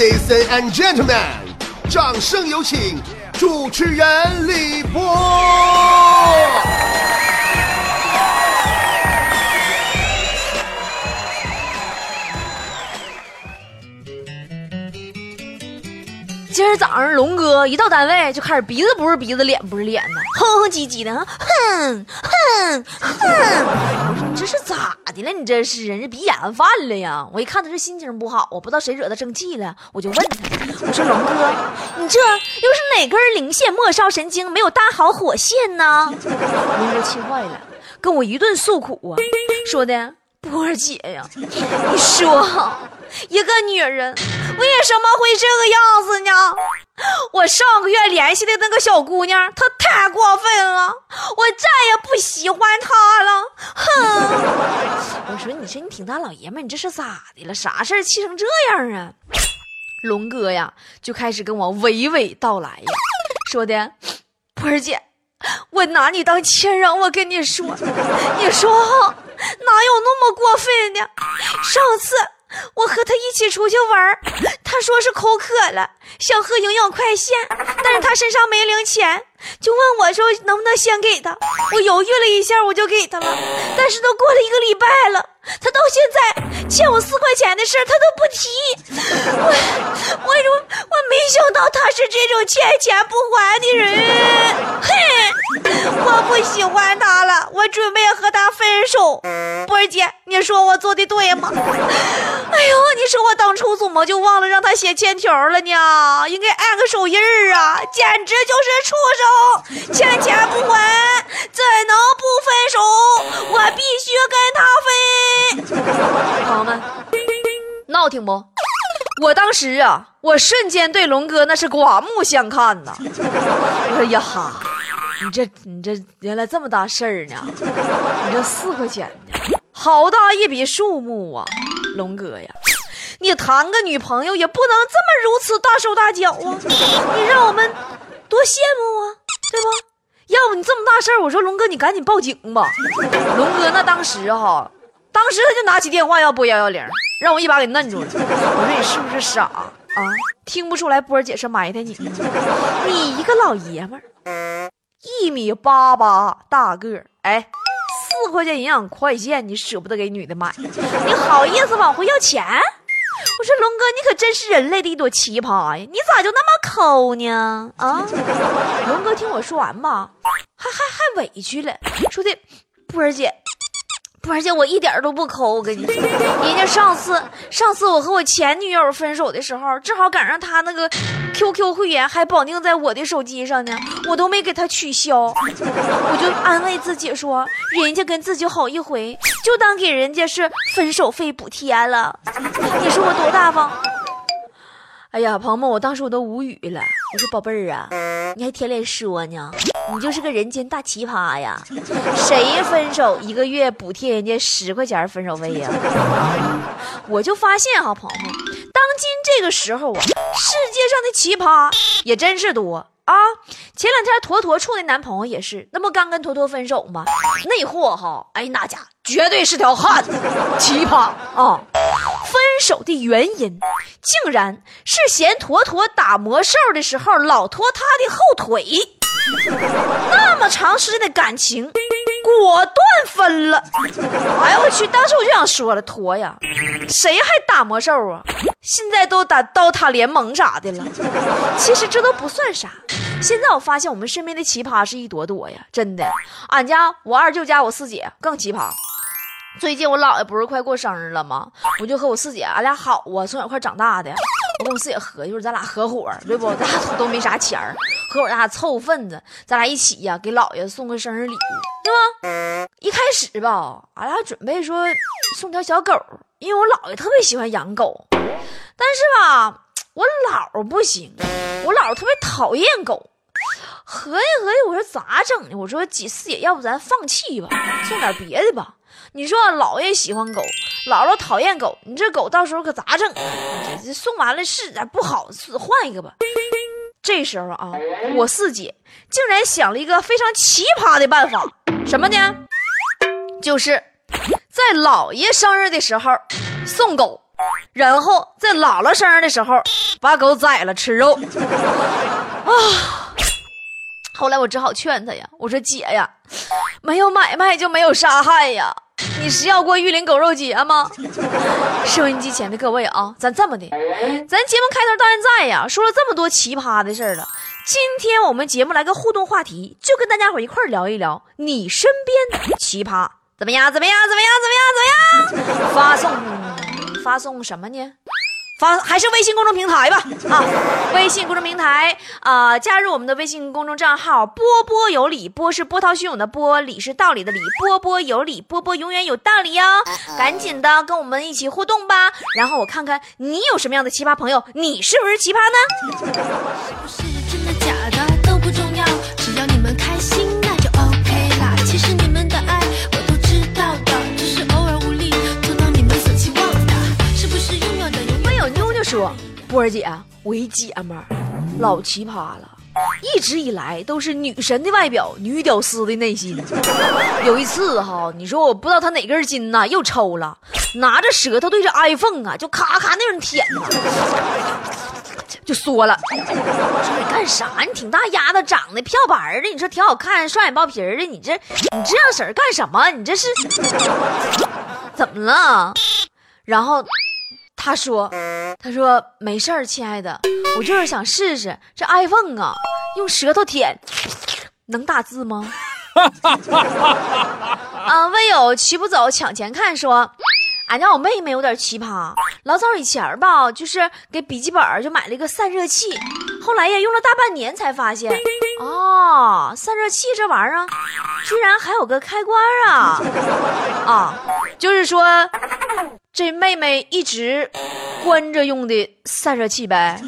Ladies and gentlemen，掌声有请主持人李波。今儿早上龙哥一到单位就开始鼻子不是鼻子脸不是脸的，哼哼唧唧的，哼哼哼。你这是咋咋的了？你这是人家鼻炎犯了呀？我一看他这心情不好，我不知道谁惹他生气了，我就问他，我说龙哥，你这又是哪根零线末梢神经没有搭好火线呢？龙哥气坏了，跟我一顿诉苦啊，说的波儿姐呀，你说一个女人。为什么会这个样子呢？我上个月联系的那个小姑娘，她太过分了，我再也不喜欢她了。说，你说你挺大老爷们，你这是咋的了？啥事儿气成这样啊？龙哥呀，就开始跟我娓娓道来呀，说的，波儿姐，我拿你当亲人，我跟你说，你说，哪有那么过分的？上次。我和他一起出去玩他说是口渴了，想喝营养快线，但是他身上没零钱，就问我说能不能先给他。我犹豫了一下，我就给他了。但是都过了一个礼拜了，他到现在欠我四块钱的事他都不提。我，我，我没想到他是这种欠钱不还的人。哼，我不喜欢他了，我准备和他分手。波儿姐，你说我做的对吗？哎呦，你说我当初怎么就忘了让他写欠条了呢？应该按个手印儿啊！简直就是畜生，欠钱不还，怎能不分手？我必须跟他分。朋友们，闹挺不？我当时啊，我瞬间对龙哥那是刮目相看呐！哎呀哈，你这你这原来这么大事儿呢？你这四块钱呢？好大一笔数目啊！龙哥呀，你谈个女朋友也不能这么如此大手大脚啊！你让我们多羡慕啊，对不？要不你这么大事儿，我说龙哥，你赶紧报警吧。龙哥那当时哈，当时他就拿起电话要拨幺幺零，让我一把给摁住了。我说你是不是傻啊？听不出来波儿姐是埋汰你？你一个老爷们儿，一米八八大个儿，哎。四块钱营养快线，你舍不得给女的买，你好意思往回要钱？我说龙哥，你可真是人类的一朵奇葩呀！你咋就那么抠呢？啊！龙哥，听我说完吧，还还还委屈了，说的波儿姐。不而且我一点都不抠，我跟你说，人家上次上次我和我前女友分手的时候，正好赶上他那个 QQ 会员还绑定在我的手机上呢，我都没给他取消，我就安慰自己说，人家跟自己好一回，就当给人家是分手费补贴了。你说我多大方？哎呀，朋友们，我当时我都无语了。我说宝贝儿啊，你还天天说呢，你就是个人间大奇葩呀！谁分手一个月补贴人家十块钱分手费呀？我就发现哈，朋友们，当今这个时候啊，世界上的奇葩也真是多。啊，前两天坨坨处的男朋友也是，那不刚跟坨坨分手吗？那货哈，哎，那家绝对是条汉子，奇葩啊！分手的原因竟然是嫌坨坨打魔兽的时候老拖他的后腿，那么长时间的感情，果断分了。哎呀，我去！当时我就想说了，坨呀，谁还打魔兽啊？现在都打刀塔联盟啥的了，其实这都不算啥。现在我发现我们身边的奇葩是一朵朵呀，真的。俺家我二舅家我四姐更奇葩。最近我姥爷不是快过生日了吗？我就和我四姐，俺俩好啊，从小一块长大的。我跟我四姐合计，就是咱俩合伙，对不？咱俩都没啥钱儿，合伙咱俩凑份子，咱俩一起呀，给姥爷送个生日礼物，对吧？一开始吧，俺俩准备说送条小狗，因为我姥爷特别喜欢养狗。但是吧，我姥不行，我姥特别讨厌狗。合计合计，我说咋整呢？我说姐四姐，要不咱放弃吧，送点别的吧。你说姥爷喜欢狗，姥姥讨厌狗，你这狗到时候可咋整啊？这送完了是咋不好，换一个吧。这时候啊，我四姐竟然想了一个非常奇葩的办法，什么呢？就是在姥爷生日的时候送狗。然后在姥姥生日的时候把狗宰了吃肉。啊！后来我只好劝她呀，我说姐呀，没有买卖就没有杀害呀。你是要过玉林狗肉节吗？收音机前的各位啊，咱这么的，咱节目开头到现在呀，说了这么多奇葩的事儿了。今天我们节目来个互动话题，就跟大家伙一块聊一聊你身边奇葩，怎么样？怎么样？怎么样？怎么样？怎么样？发送，发送什么呢？发还是微信公众平台吧，啊，微信公众平台啊，加入我们的微信公众账号“波波有理”，波是波涛汹涌的波，理是道理的理，波波有理，波波永远有道理哟！赶紧的跟我们一起互动吧，然后我看看你有什么样的奇葩朋友，你是不是奇葩呢？说波儿姐，我一姐们儿老奇葩了，一直以来都是女神的外表，女屌丝的内心。有一次哈，你说我不知道她哪根筋呐又抽了，拿着舌头对着 iPhone 啊，就咔咔那种舔呐，就说了。我说你干啥？你挺大丫头，长得漂白的，你说挺好看，双眼包皮的，你这你这样式儿干什么？你这是怎么了？然后。他说：“他说没事儿，亲爱的，我就是想试试这 iPhone 啊，用舌头舔，能打字吗？” 啊，魏友骑不走抢钱看说：“俺家我妹妹有点奇葩，老早以前吧，就是给笔记本就买了一个散热器，后来呀用了大半年才发现，哦，散热器这玩意儿居然还有个开关啊！啊，就是说。”这妹妹一直关着用的散热器呗。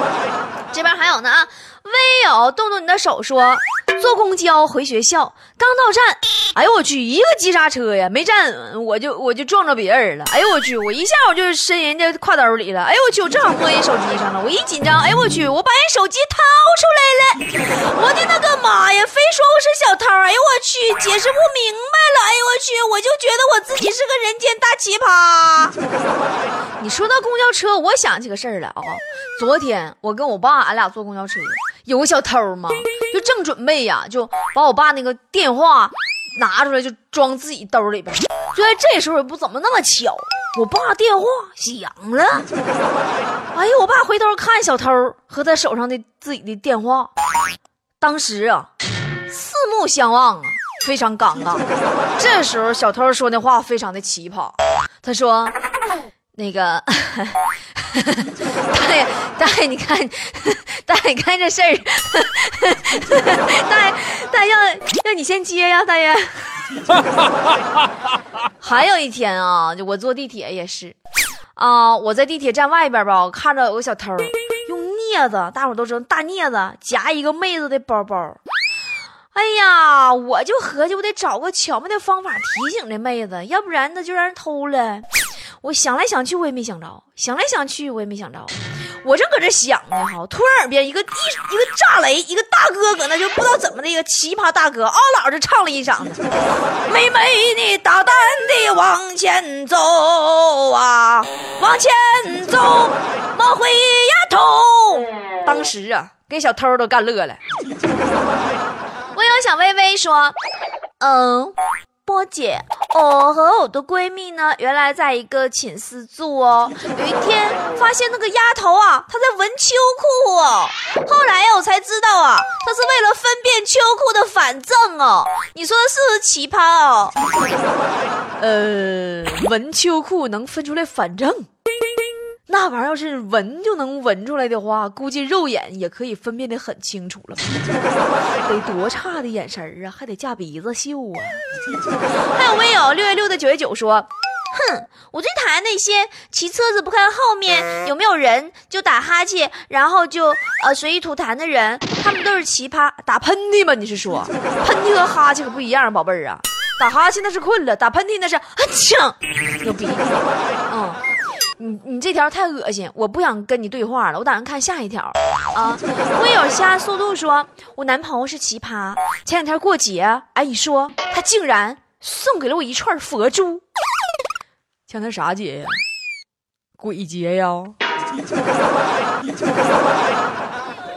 这边还有呢啊，微友动动你的手说。坐公交回学校，刚到站，哎呦我去，一个急刹车呀，没站稳，我就我就撞着别人了。哎呦我去，我一下我就伸人家挎兜里了。哎呦我去，我正好摸人手机上了，我一紧张，哎呦我去，我把人手机出来了。我的那个妈呀，非说我是小偷，哎呦我去，解释不明白了。哎呦我去，我就觉得我自己是个人间大奇葩。你说到公交车，我想起个事儿了啊。昨天我跟我爸，俺俩坐公交车。有个小偷嘛，就正准备呀，就把我爸那个电话拿出来，就装自己兜里边。就在这时候，也不怎么那么巧，我爸电话响了。哎呀，我爸回头看小偷和他手上的自己的电话，当时啊，四目相望啊，非常尴尬。这时候，小偷说的话非常的奇葩，他说：“那个。”大爷，大爷，你看，大爷，你看这事儿，大爷，大爷要要你先接呀，大爷。还有一天啊，就我坐地铁也是，啊，我在地铁站外边吧，我看着有个小偷用镊子，大伙都知道大镊子夹一个妹子的包包。哎呀，我就合计我得找个巧妙的方法提醒这妹子，要不然她就让人偷了。我想来想去，我也没想着；想来想去，我也没想着。我正搁这想呢，哈，突然耳边一个一一个炸雷，一个大哥搁那就不知道怎么的一个奇葩大哥嗷老就唱了一嗓子：“妹妹你大胆的往前走啊，往前走，莫回呀头。”当时啊，给小偷都干乐了。我有小微微说：“嗯。”波姐，我和我的闺蜜呢，原来在一个寝室住哦。有一天发现那个丫头啊，她在闻秋裤哦。后来，我才知道啊，她是为了分辨秋裤的反正哦。你说是不是奇葩哦？呃，闻秋裤能分出来反正。那玩意儿要是闻就能闻出来的话，估计肉眼也可以分辨得很清楚了。得多差的眼神啊，还得架鼻子嗅啊！还有微友六月六的九月九说，哼，我最讨厌那些骑车子不看后面有没有人就打哈欠，然后就呃随意吐痰的人，他们都是奇葩。打喷嚏吗？你是说喷嚏和哈欠可不一样，宝贝儿啊！打哈欠那是困了，打喷嚏那是啊呛，有鼻涕，嗯。你你这条太恶心，我不想跟你对话了，我打算看下一条啊。微友虾速度说，我男朋友是奇葩，前两天过节，哎，你说他竟然送给了我一串佛珠。前天啥节呀？鬼节呀。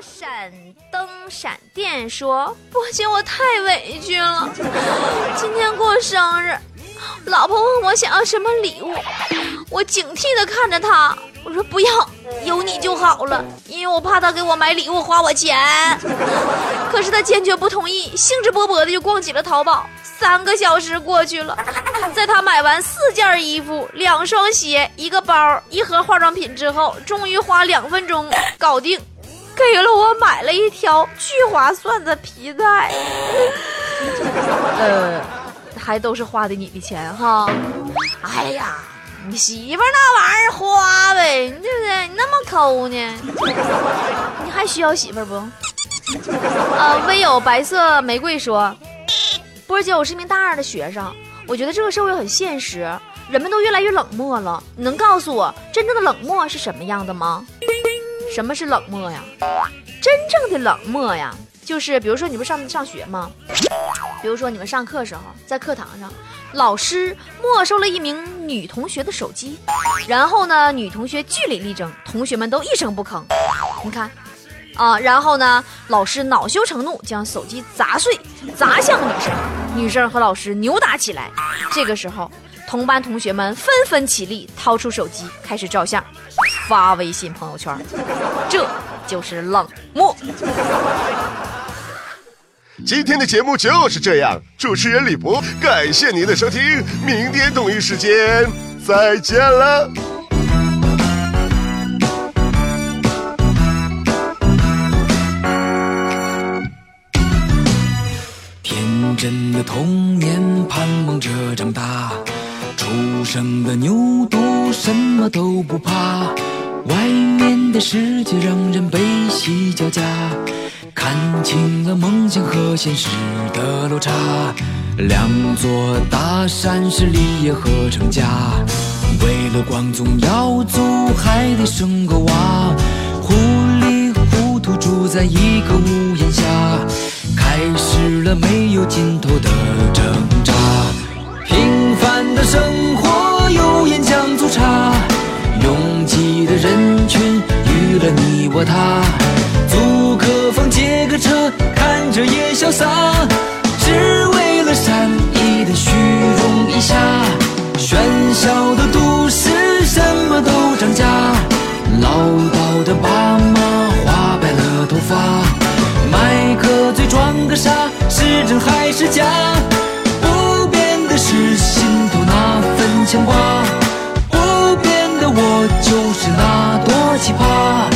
闪灯闪电说：“不行，我太委屈了。今天过生日，老婆问我想要什么礼物，我警惕的看着他，我说不要，有你就好了，因为我怕他给我买礼物花我钱。可是他坚决不同意，兴致勃勃的就逛起了淘宝。三个小时过去了，在他买完四件衣服、两双鞋、一个包、一盒化妆品之后，终于花两分钟搞定。”给了我买了一条巨划算的皮带，呃，还都是花的你的钱哈。哎呀，你媳妇那玩意儿花呗，对不对？你那么抠呢？你还需要媳妇不？啊，唯有白色玫瑰说，波姐，我是一名大二的学生，我觉得这个社会很现实，人们都越来越冷漠了。你能告诉我真正的冷漠是什么样的吗？什么是冷漠呀？真正的冷漠呀，就是比如说你不上上学吗？比如说你们上课时候在课堂上，老师没收了一名女同学的手机，然后呢，女同学据理力争，同学们都一声不吭。你看，啊，然后呢，老师恼羞成怒，将手机砸碎，砸向女生，女生和老师扭打起来。这个时候，同班同学们纷纷起立，掏出手机开始照相。发微信朋友圈，这就是冷漠。今天的节目就是这样，主持人李博，感谢您的收听，明天同一时间再见了。天真的童年，盼望着长大。初生的牛犊什么都不怕，外面的世界让人悲喜交加，看清了梦想和现实的落差。两座大山是立业和成家，为了光宗耀祖还得生个娃，糊里糊涂住在一个屋檐下，开始了没有尽头的挣扎。平凡的生活，油盐酱醋茶，拥挤的人群娱乐你我他。个，车，看着也潇洒，只为了善意的虚荣一下。喧嚣的都市，什么都涨价，唠叨的爸妈花白了头发，卖个嘴装个傻，是真还是假？不变的是心头那份牵挂，不变的我就是那朵奇葩。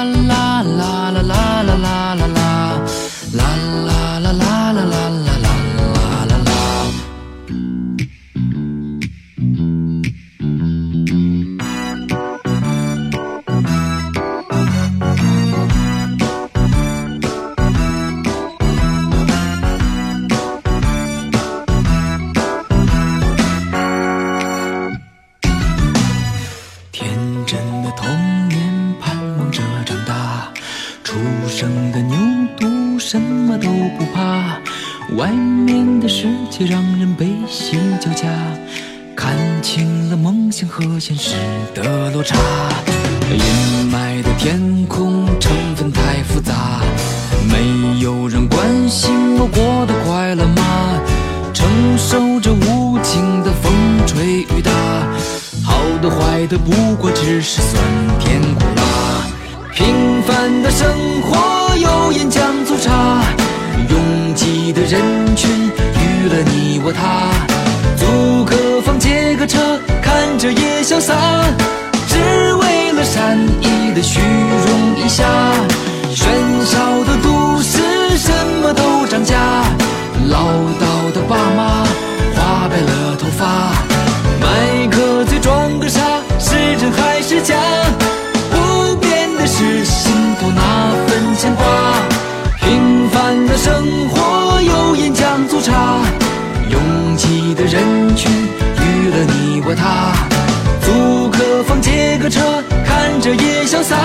都不怕外面的世界让人悲喜交加，看清了梦想和现实的落差。阴霾的天空成分太复杂，没有人关心我过得快乐吗？承受着无情的风吹雨打，好的坏的不过只是酸甜苦辣。平凡的生活，油盐酱醋茶。的人群娱乐你我他，租个房借个车，看着也潇洒，只为了善意的虚荣一下。他，租个房借个车，看着也潇洒，